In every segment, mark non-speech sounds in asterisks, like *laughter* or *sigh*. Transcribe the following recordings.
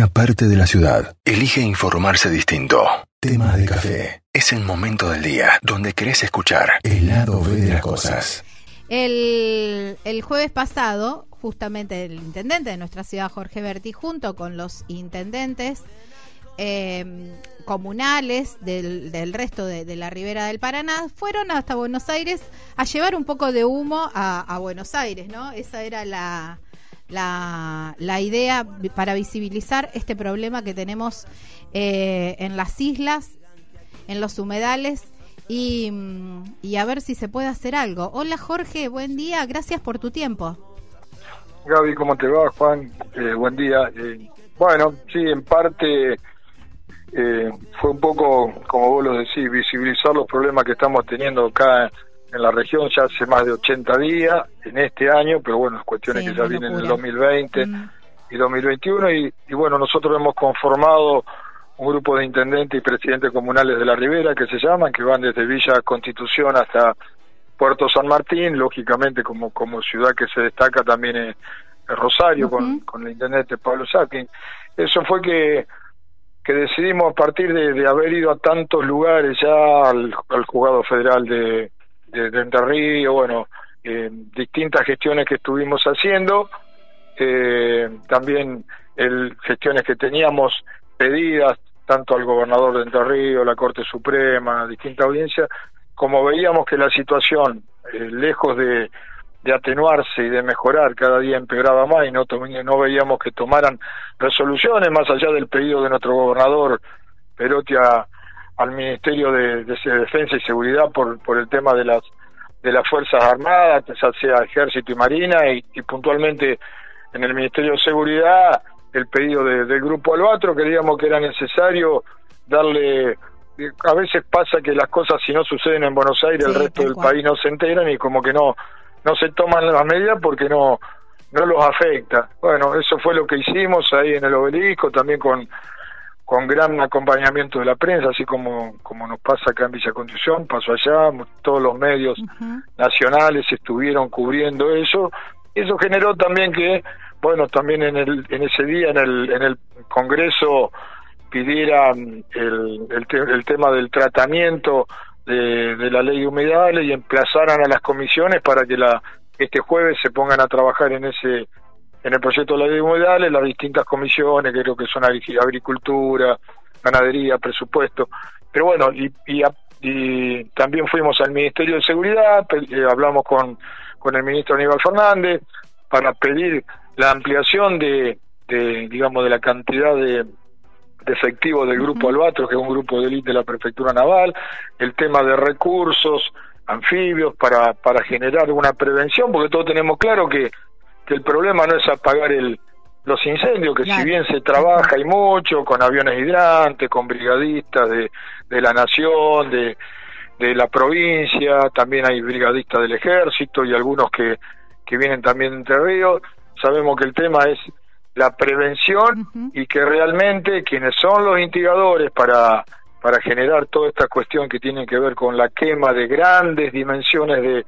una parte de la ciudad elige informarse distinto. Tema de café. Es el momento del día donde querés escuchar el lado B de las cosas. El, el jueves pasado, justamente el intendente de nuestra ciudad, Jorge Berti, junto con los intendentes eh, comunales del, del resto de, de, la ribera del Paraná, fueron hasta Buenos Aires a llevar un poco de humo a, a Buenos Aires, ¿no? Esa era la, la, la, idea para visibilizar este problema que tenemos eh, en las islas, en los humedales y, y, a ver si se puede hacer algo. Hola Jorge, buen día, gracias por tu tiempo. Gaby, ¿cómo te va, Juan? Eh, buen día. Eh, bueno, sí, en parte eh, fue un poco, como vos lo decís, visibilizar los problemas que estamos teniendo acá en la región ya hace más de 80 días, en este año, pero bueno, cuestiones sí, que ya vienen en el 2020 mm. y 2021, y, y, bueno, nosotros hemos conformado un grupo de intendentes y presidentes comunales de la Ribera, que se llaman, que van desde Villa Constitución hasta Puerto San Martín, lógicamente como, como ciudad que se destaca también en, en Rosario, uh -huh. con, con el intendente Pablo Saquin. Eso fue que que decidimos a partir de, de, haber ido a tantos lugares ya al, al juzgado federal de, de, Entre Ríos, bueno, eh, distintas gestiones que estuvimos haciendo, eh, también el, gestiones que teníamos pedidas tanto al gobernador de Entre Ríos, la Corte Suprema, distintas audiencias, como veíamos que la situación, eh, lejos de, atenuarse y de mejorar, cada día empeoraba más y no, no veíamos que tomaran resoluciones más allá del pedido de nuestro gobernador Perotti a, al Ministerio de, de, Defensa y Seguridad por, por el tema de las de las Fuerzas Armadas, ya sea Ejército y Marina, y, y puntualmente en el Ministerio de Seguridad el pedido de, del Grupo Albatro, creíamos que era necesario darle a veces pasa que las cosas si no suceden en Buenos Aires sí, el resto del cual. país no se enteran y como que no no se toman las medidas porque no no los afecta. Bueno, eso fue lo que hicimos ahí en el obelisco, también con con gran acompañamiento de la prensa, así como como nos pasa acá en Villa Constitución, pasó allá, todos los medios uh -huh. nacionales estuvieron cubriendo eso. Eso generó también que, bueno, también en el en ese día en el en el Congreso pidieran el, el, te, el tema del tratamiento de, de, la ley de humedales y emplazaran a las comisiones para que la este jueves se pongan a trabajar en ese en el proyecto de la ley de humedales las distintas comisiones creo que son agricultura ganadería presupuesto pero bueno y, y, y también fuimos al ministerio de seguridad eh, hablamos con con el ministro Aníbal Fernández para pedir la ampliación de, de digamos de la cantidad de de efectivo del grupo uh -huh. Albatros, que es un grupo de élite de la prefectura naval, el tema de recursos anfibios para, para generar una prevención, porque todos tenemos claro que, que el problema no es apagar el, los incendios, que claro. si bien se trabaja y mucho con aviones hidrantes, con brigadistas de, de la nación, de, de la provincia, también hay brigadistas del ejército y algunos que, que vienen también de Entre Ríos, sabemos que el tema es la prevención uh -huh. y que realmente quienes son los instigadores para para generar toda esta cuestión que tiene que ver con la quema de grandes dimensiones de,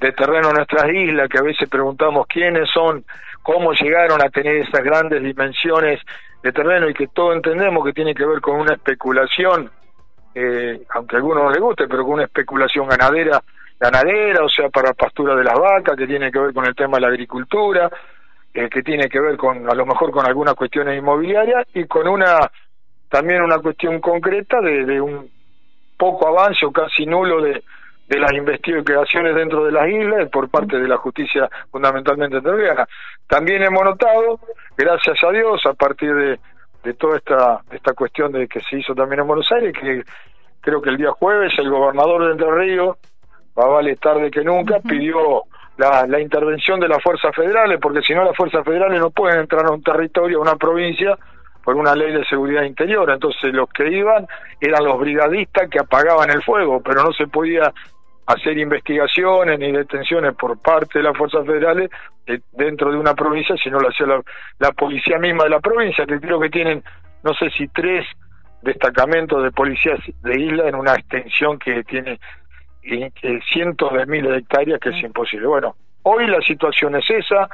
de terreno en nuestras islas, que a veces preguntamos quiénes son, cómo llegaron a tener esas grandes dimensiones de terreno y que todos entendemos que tiene que ver con una especulación, eh, aunque a algunos no les guste, pero con una especulación ganadera, ganadera, o sea, para pastura de las vacas, que tiene que ver con el tema de la agricultura, eh, que tiene que ver con a lo mejor con algunas cuestiones inmobiliarias y con una también una cuestión concreta de, de un poco avance o casi nulo de, de las investigaciones dentro de las islas por parte de la justicia fundamentalmente terriana. También hemos notado, gracias a Dios, a partir de, de toda esta, esta cuestión de que se hizo también en Buenos Aires, que creo que el día jueves el gobernador de Entre Ríos, va vale tarde que nunca, uh -huh. pidió la, la intervención de las fuerzas federales, porque si no las fuerzas federales no pueden entrar a un territorio, a una provincia, por una ley de seguridad interior. Entonces los que iban eran los brigadistas que apagaban el fuego, pero no se podía hacer investigaciones ni detenciones por parte de las fuerzas federales eh, dentro de una provincia, sino lo hacía la, la policía misma de la provincia, que creo que tienen, no sé si tres destacamentos de policías de isla en una extensión que tiene eh, cientos de miles de hectáreas que es imposible. Bueno, hoy la situación es esa,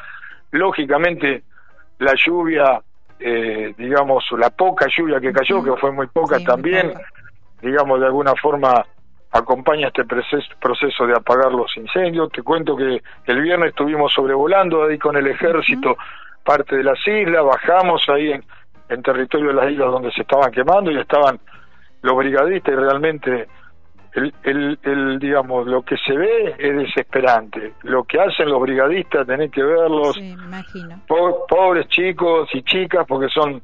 lógicamente la lluvia eh, digamos, la poca lluvia que cayó, que fue muy poca también, digamos, de alguna forma acompaña este proceso, de apagar los incendios. Te cuento que el viernes estuvimos sobrevolando ahí con el ejército parte de las islas, bajamos ahí en, en territorio de las islas donde se estaban quemando y estaban los brigadistas y realmente el, el, el, digamos lo que se ve es desesperante. Lo que hacen los brigadistas tenés que verlos. Pobres chicos y chicas porque son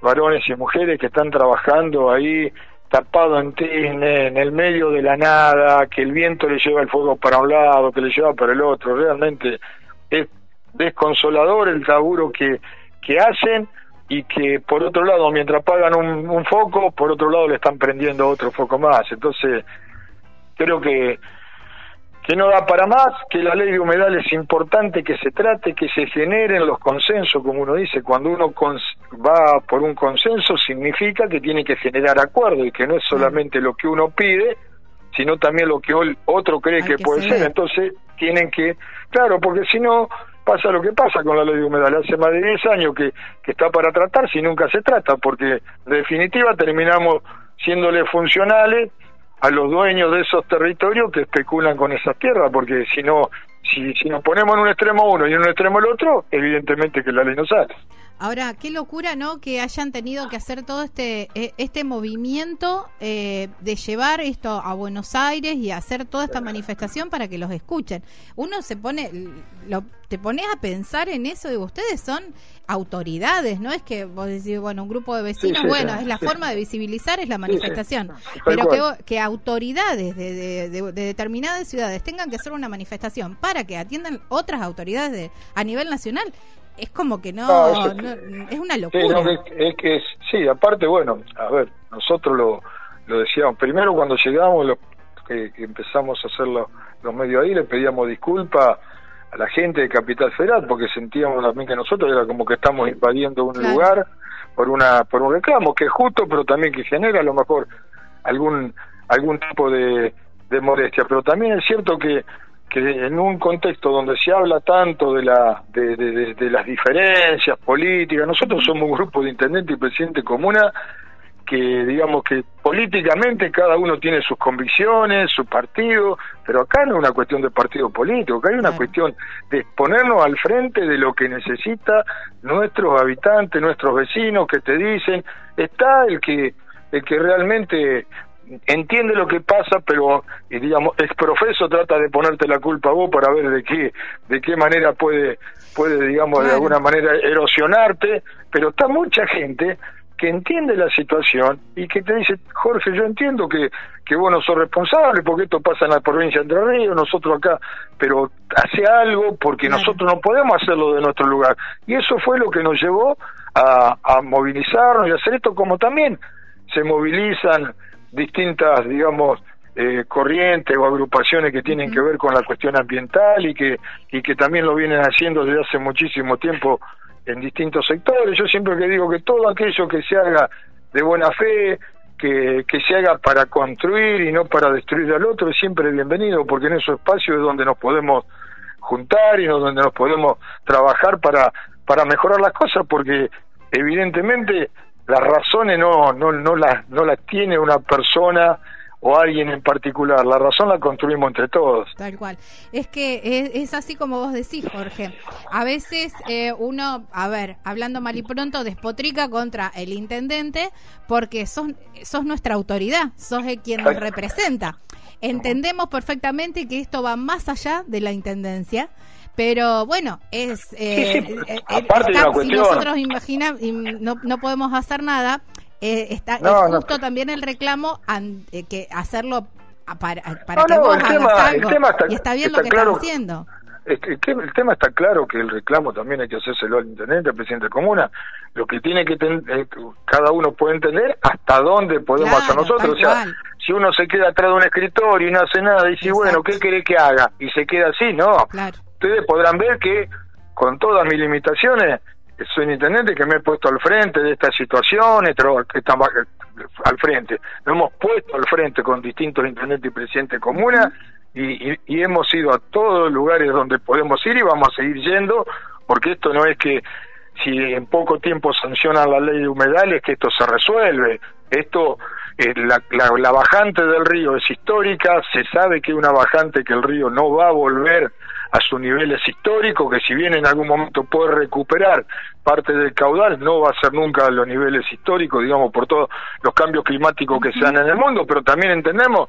varones y mujeres que están trabajando ahí tapado en tizne, en el medio de la nada, que el viento le lleva el fuego para un lado, que le lleva para el otro, realmente es desconsolador el laburo que, que hacen y que por otro lado, mientras apagan un, foco, por otro lado le están prendiendo otro foco más. Entonces, creo que, que no da para más, que la ley de humedal es importante que se trate, que se generen los consensos, como uno dice, cuando uno va por un consenso significa que tiene que generar acuerdo y que no es solamente lo que uno pide, sino también lo que otro cree que, puede ser. Entonces, tienen que, claro, porque si no, pasa lo que pasa con la ley de humedal. Hace más de 10 años que, que está para tratar si nunca se trata, porque en definitiva terminamos siéndole funcionales a los dueños de esos territorios que especulan con esas tierras, porque si no, si, si nos ponemos en un extremo uno y en un extremo el otro, evidentemente que la ley no sale. Ahora, qué locura, ¿no? Que hayan tenido que hacer todo este e, este movimiento eh, de llevar esto a Buenos Aires y hacer toda esta manifestación para que los escuchen. Uno se pone, lo, te pones a pensar en eso de ustedes son autoridades, no es que vos decís, bueno, un grupo de vecinos, bueno, es la forma de visibilizar, es la manifestación, pero que, que, autoridades de, de, determinadas ciudades tengan que hacer una manifestación para que atiendan otras autoridades de, a nivel nacional, es como que no, es una locura. es, que sí, aparte, bueno, a ver, nosotros lo, lo decíamos, primero cuando llegamos, lo, que, empezamos a hacer los medios ahí, le pedíamos disculpas a la gente de Capital Federal porque sentíamos también que nosotros era como que estamos invadiendo un lugar por una por un reclamo que es justo pero también que genera a lo mejor algún algún tipo de, de molestia. Pero también es cierto que que en un contexto donde se habla tanto de, la, de, las diferencias políticas, nosotros somos un grupo de intendente y presidente comuna que digamos que políticamente cada uno tiene sus convicciones, su partido, pero acá no es una cuestión de partido político, acá hay una cuestión de ponernos al frente de lo que necesita nuestros habitantes, nuestros vecinos que te dicen, está el que el que realmente entiende lo que pasa, pero y digamos, es profeso trata de ponerte la culpa a vos para ver de qué de qué manera puede puede digamos de alguna manera erosionarte, pero está mucha gente que entiende la situación y que te dice, Jorge, yo entiendo que, que vos no sos responsable porque esto pasa en la provincia de Entre Ríos, nosotros acá, pero hace algo porque nosotros no podemos hacerlo de nuestro lugar. Y eso fue lo que nos llevó a, a movilizarnos y hacer esto como también se movilizan distintas, digamos, eh, corrientes o agrupaciones que tienen que ver con la cuestión ambiental y que, y que también lo vienen haciendo desde hace muchísimo tiempo en distintos sectores. Yo siempre que digo que todo aquello que se haga de buena fe, que, que se haga para construir y no para destruir al otro, es siempre bienvenido, porque en esos espacios es donde nos podemos juntar y donde nos podemos trabajar para, para mejorar las cosas, porque evidentemente las razones no, no, no, las, no las tiene una persona o alguien en particular, la razón la construimos entre todos. Tal cual. Es que es, así como vos decís, Jorge. A veces eh, uno, a ver, hablando mal y pronto, despotrica contra el intendente porque sos, sos nuestra autoridad, sos el quien nos representa. Entendemos perfectamente que esto va más allá de la intendencia pero bueno, es. *laughs* Eh, eh, eh si nosotros imagina, no, no podemos hacer nada, eh, está, es justo también el reclamo que hacerlo para, para que vos hagas algo. y está bien lo que están haciendo. el, tema está claro que el reclamo también hay que hacérselo al intendente, al presidente de comuna. Lo que tiene que tener, cada uno puede entender hasta dónde podemos hacer nosotros. O sea, si uno se queda atrás de un escritorio y no hace nada, y dice, bueno, ¿qué quiere que haga? Y se queda así, no. Claro ustedes podrán ver que con todas mis limitaciones soy intendente que me he puesto al frente de esta situación, que al frente, nos hemos puesto al frente con distintos intendentes y presidentes de comuna y, hemos ido a todos los lugares donde podemos ir y vamos a seguir yendo porque esto no es que si en poco tiempo sancionan la ley de humedales, que esto se resuelve. Esto, eh, la, la, bajante del río es histórica, se sabe que es una bajante que el río no va a volver a sus niveles históricos, que si bien en algún momento puede recuperar parte del caudal, no va a ser nunca a los niveles históricos, digamos, por todos los cambios climáticos que se dan en el mundo, pero también entendemos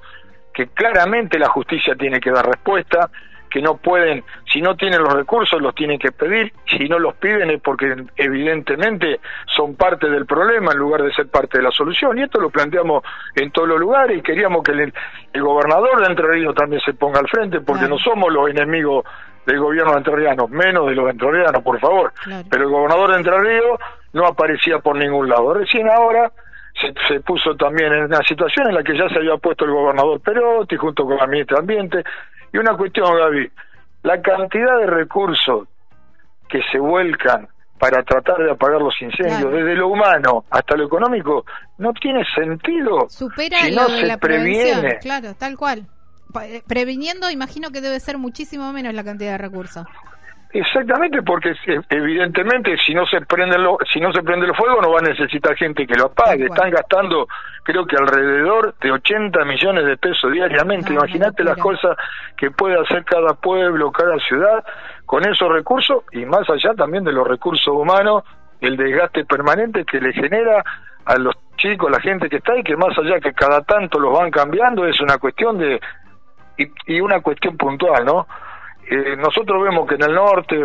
que claramente la justicia tiene que dar respuesta, que no pueden, si no tienen los recursos, los tienen que pedir, si no los piden es porque evidentemente son parte del problema en lugar de ser parte de la solución, y esto lo planteamos en todos los lugares y queríamos que el, gobernador de Entre Ríos también se ponga al frente, porque no somos los enemigos del gobierno de Entre Ríos, menos de los entrerrianos, por favor, pero el gobernador de Entre Ríos no aparecía por ningún lado. Recién ahora se, se, puso también en una situación en la que ya se había puesto el gobernador Perotti junto con la ministra de Ambiente, y una cuestión, Gaby, la cantidad de recursos que se vuelcan para tratar de apagar los incendios, desde lo humano hasta lo económico, no tiene sentido Supera si no se previene. Claro, tal cual. Eh, previniendo, imagino que debe ser muchísimo menos la cantidad de recursos. Exactamente, porque evidentemente si no se prende lo, si no se prende el fuego no va a necesitar gente que lo apague. Están gastando, creo que alrededor de 80 millones de pesos diariamente. Imagínate las cosas que puede hacer cada pueblo, cada ciudad con esos recursos y más allá también de los recursos humanos, el desgaste permanente que le genera a los chicos, la gente que está ahí, que más allá que cada tanto los van cambiando, es una cuestión de y, y una cuestión puntual, ¿no? Eh, nosotros vemos que en el norte,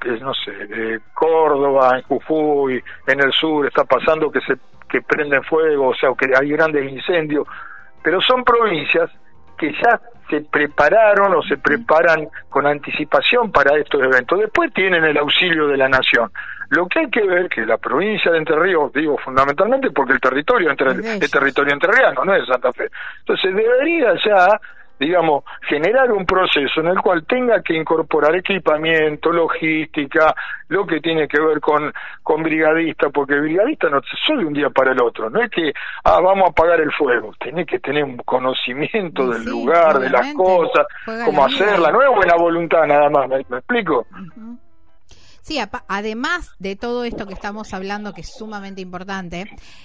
que, no sé, eh, Córdoba, en Jujuy, en el sur está pasando que se que prenden fuego, o sea, que hay grandes incendios, pero son provincias que ya se prepararon o se preparan con anticipación para estos eventos. Después tienen el auxilio de la nación. Lo que hay que ver que la provincia de Entre Ríos, digo fundamentalmente porque el territorio entre, es territorio entrerriano, no es Santa Fe. Entonces debería ya digamos, generar un proceso en el cual tenga que incorporar equipamiento, logística, lo que tiene que ver con, con brigadista, porque brigadista no es de un día para el otro, no es que, ah, vamos a apagar el fuego, tiene que tener un conocimiento del lugar, de las cosas, cómo hacerla, no es buena voluntad nada más, ¿me, explico? Sí, además de todo esto que estamos hablando, que es sumamente importante,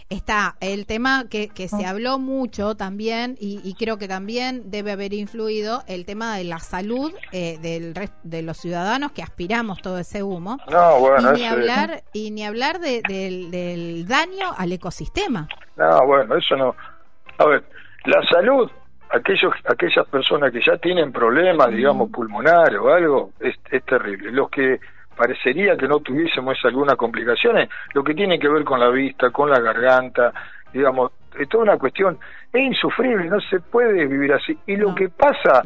está el tema que, que se habló mucho también, y, creo que también debe haber influido el tema de la salud eh, del de los ciudadanos que aspiramos todo ese humo. No, bueno, y, ni hablar, y ni hablar del, del daño al ecosistema. No, bueno, eso no. A ver, la salud aquellos aquellas personas que ya tienen problemas digamos pulmonares o algo es, es terrible los que parecería que no tuviésemos algunas complicaciones, lo que tiene que ver con la vista, con la garganta, digamos, es toda una cuestión, es insufrible, no se puede vivir así. Y lo que pasa,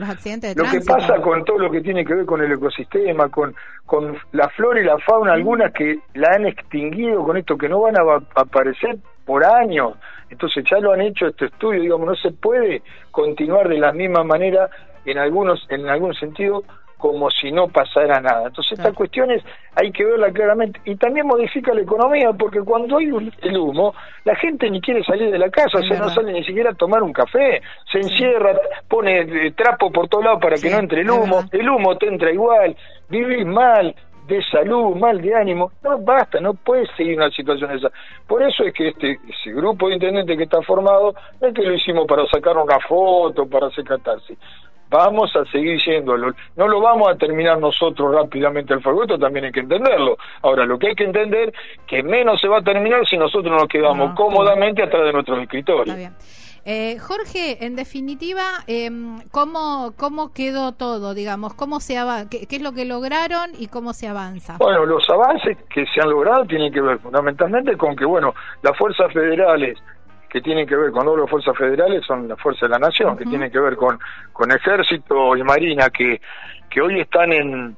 lo que pasa con todo lo que tiene que ver con el ecosistema, con, con la flora y la fauna, algunas que la han extinguido con esto, que no van a aparecer por años. Entonces ya lo han hecho este estudio, digamos, no se puede continuar de la misma manera en algunos, en algún sentido, como si no pasara nada. Entonces estas cuestiones hay que verlas claramente. Y también modifica la economía porque cuando hay el humo la gente ni quiere salir de la casa, o sea, no sale ni siquiera a tomar un café, se encierra, pone eh, trapo por todos lados para que no entre el humo, el humo te entra igual, vivís mal, de salud, mal de ánimo, no basta, no puede seguir una situación esa. Por eso es que este ese grupo de intendentes que está formado, no es que lo hicimos para sacar una foto, para hacer catarsis vamos a seguir yéndolo. No lo vamos a terminar nosotros rápidamente el fuego, esto también hay que entenderlo. Ahora, lo que hay que entender que menos se va a terminar si nosotros nos quedamos cómodamente atrás de nuestros escritorios. Eh, Jorge, en definitiva, eh, ¿cómo, ¿cómo quedó todo, digamos? ¿Cómo se qué, ¿Qué es lo que lograron y cómo se avanza? Bueno, los avances que se han logrado tienen que ver fundamentalmente con que, bueno, las fuerzas federales que tienen que ver con las fuerzas federales son las fuerzas de la nación, que tienen que ver con, con ejército y marina, que, que hoy están en,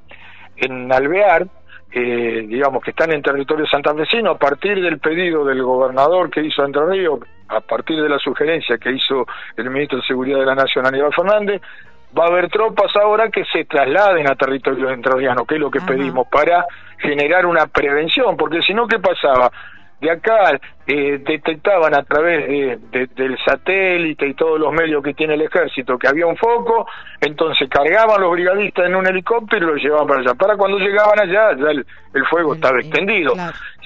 en Alvear, eh, digamos que están en territorio santafesino, a partir del pedido del gobernador que hizo Entre Ríos, a partir de la sugerencia que hizo el ministro de Seguridad de la Nación, Aníbal Fernández, va a haber tropas ahora que se trasladen a territorio entrerriano, que es lo que pedimos, para generar una prevención, porque si no, ¿qué pasaba? De acá eh, detectaban a través del satélite y todos los medios que tiene el ejército que había un foco, entonces cargaban los brigadistas en un helicóptero y los llevaban para allá. Para cuando llegaban allá, ya el, fuego estaba extendido.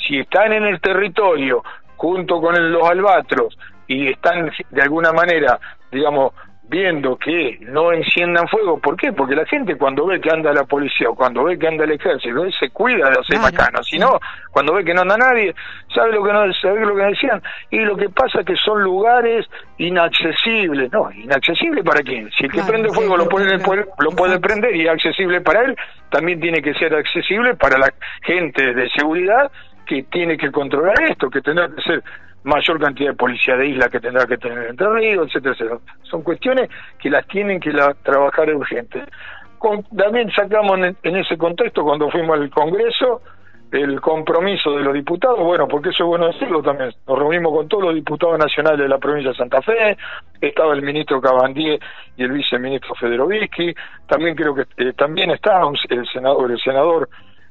Si están en el territorio junto con los albatros y están de alguna manera, digamos, viendo que no enciendan fuego. ¿Por qué? Porque la gente cuando ve que anda la policía o cuando ve que anda el ejército, se cuida de hacer claro, Si no, cuando ve que no anda nadie, ¿sabe lo que no sabe lo que decían? Y lo que pasa es que son lugares inaccesibles. No, inaccesible para quién? Si el que prende fuego lo puede, lo puede prender y es accesible para él, también tiene que ser accesible para la gente de seguridad que tiene que controlar esto, que tendrá que ser mayor cantidad de policía de isla que tendrá que tener Entre Ríos, etcétera, etcétera. Son cuestiones que las tienen que la, trabajar urgente. también sacamos en, ese contexto, cuando fuimos al Congreso, el compromiso de los diputados, bueno, porque eso es bueno decirlo también, nos reunimos con todos los diputados nacionales de la provincia de Santa Fe, estaba el ministro Cabandier y el viceministro Federovisky, también creo que eh, también estaba el senador, el senador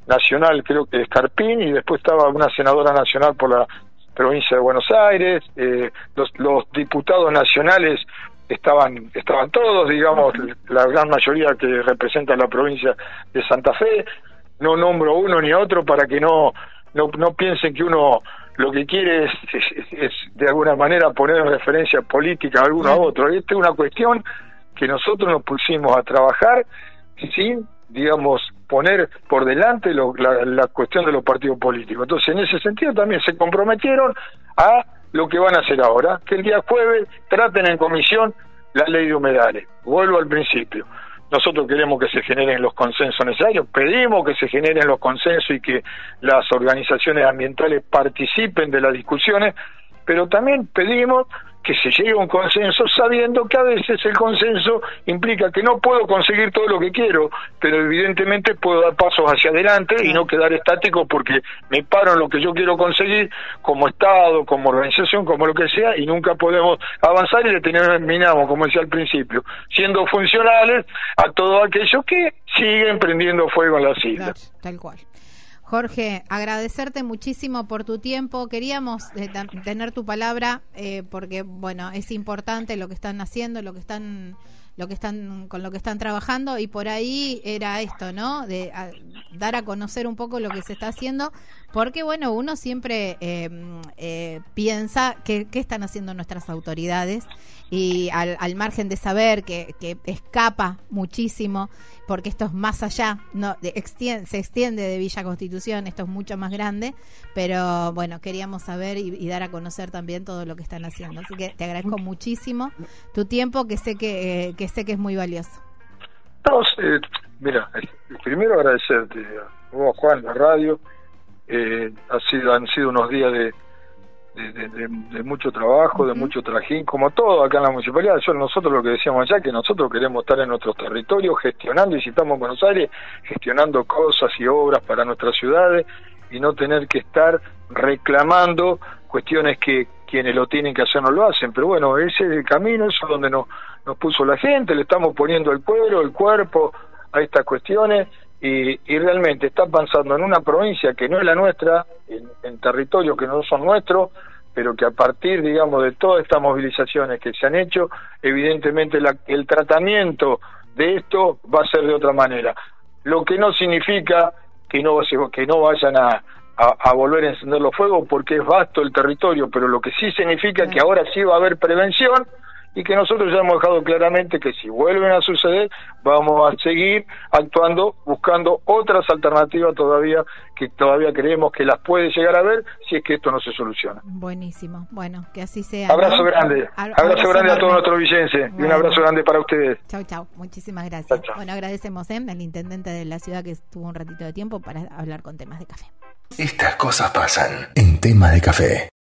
nacional, creo que Escarpín, y después estaba una senadora nacional por la provincia de Buenos Aires, eh, los, los, diputados nacionales estaban estaban todos, digamos, la gran mayoría que representa la provincia de Santa Fe. No nombro uno ni otro para que no no, no piensen que uno lo que quiere es, es, de alguna manera poner en referencia política a alguno a otro. Esta es una cuestión que nosotros nos pusimos a trabajar sin digamos, poner por delante la, cuestión de los partidos políticos. Entonces, en ese sentido también se comprometieron a lo que van a hacer ahora, que el día jueves traten en comisión la ley de humedales. Vuelvo al principio. Nosotros queremos que se generen los consensos necesarios, pedimos que se generen los consensos y que las organizaciones ambientales participen de las discusiones, pero también pedimos que se llegue a un consenso sabiendo que a veces el consenso implica que no puedo conseguir todo lo que quiero, pero evidentemente puedo dar pasos hacia adelante y no quedar estático porque me paro en lo que yo quiero conseguir como Estado, como organización, como lo que sea, y nunca podemos avanzar y terminamos, como decía al principio, siendo funcionales a todo aquello que siguen prendiendo fuego en las islas. tal cual. Jorge, agradecerte muchísimo por tu tiempo. Queríamos eh, tener tu palabra eh, porque, bueno, es importante lo que están haciendo, lo que están, lo que están, con lo que están trabajando y por ahí era esto, ¿no? De dar a conocer un poco lo que se está haciendo, porque, bueno, uno siempre em, eh, piensa qué están haciendo nuestras autoridades y al, al margen de saber que, que escapa muchísimo porque esto es más allá, no se extiende de Villa Constitución, esto es mucho más grande, pero bueno, queríamos saber y, dar a conocer también todo lo que están haciendo. Así que te agradezco muchísimo tu tiempo, que sé que, eh, que sé que es muy valioso. mira, primero agradecerte a Juan, la radio, eh, ha sido, han sido unos días de de, mucho trabajo, de mucho trajín, como todo acá en la municipalidad. Yo, nosotros lo que decíamos allá, que nosotros queremos estar en nuestros territorios gestionando, y si estamos en Buenos Aires, gestionando cosas y obras para nuestras ciudades y no tener que estar reclamando cuestiones que quienes lo tienen que hacer no lo hacen. Pero bueno, ese es el camino, eso es donde nos, nos puso la gente, le estamos poniendo el cuero, el cuerpo a estas cuestiones y, y, realmente está avanzando en una provincia que no es la nuestra, en, territorios que no son nuestros, pero que a partir, digamos, de todas estas movilizaciones que se han hecho, evidentemente el tratamiento de esto va a ser de otra manera. Lo que no significa que no, que no vayan a, a, volver a encender los fuegos porque es vasto el territorio, pero lo que sí significa que ahora sí va a haber prevención y que nosotros ya hemos dejado claramente que si vuelven a suceder vamos a seguir actuando buscando otras alternativas todavía que todavía creemos que las puede llegar a ver si es que esto no se soluciona. Buenísimo, bueno, que así sea. Abrazo grande, abrazo, grande a todos nuestros vicenses y un abrazo grande para ustedes. Chau, chau, muchísimas gracias. Bueno, agradecemos ¿eh? al intendente de la ciudad que estuvo un ratito de tiempo para hablar con temas de café. Estas cosas pasan en temas de café.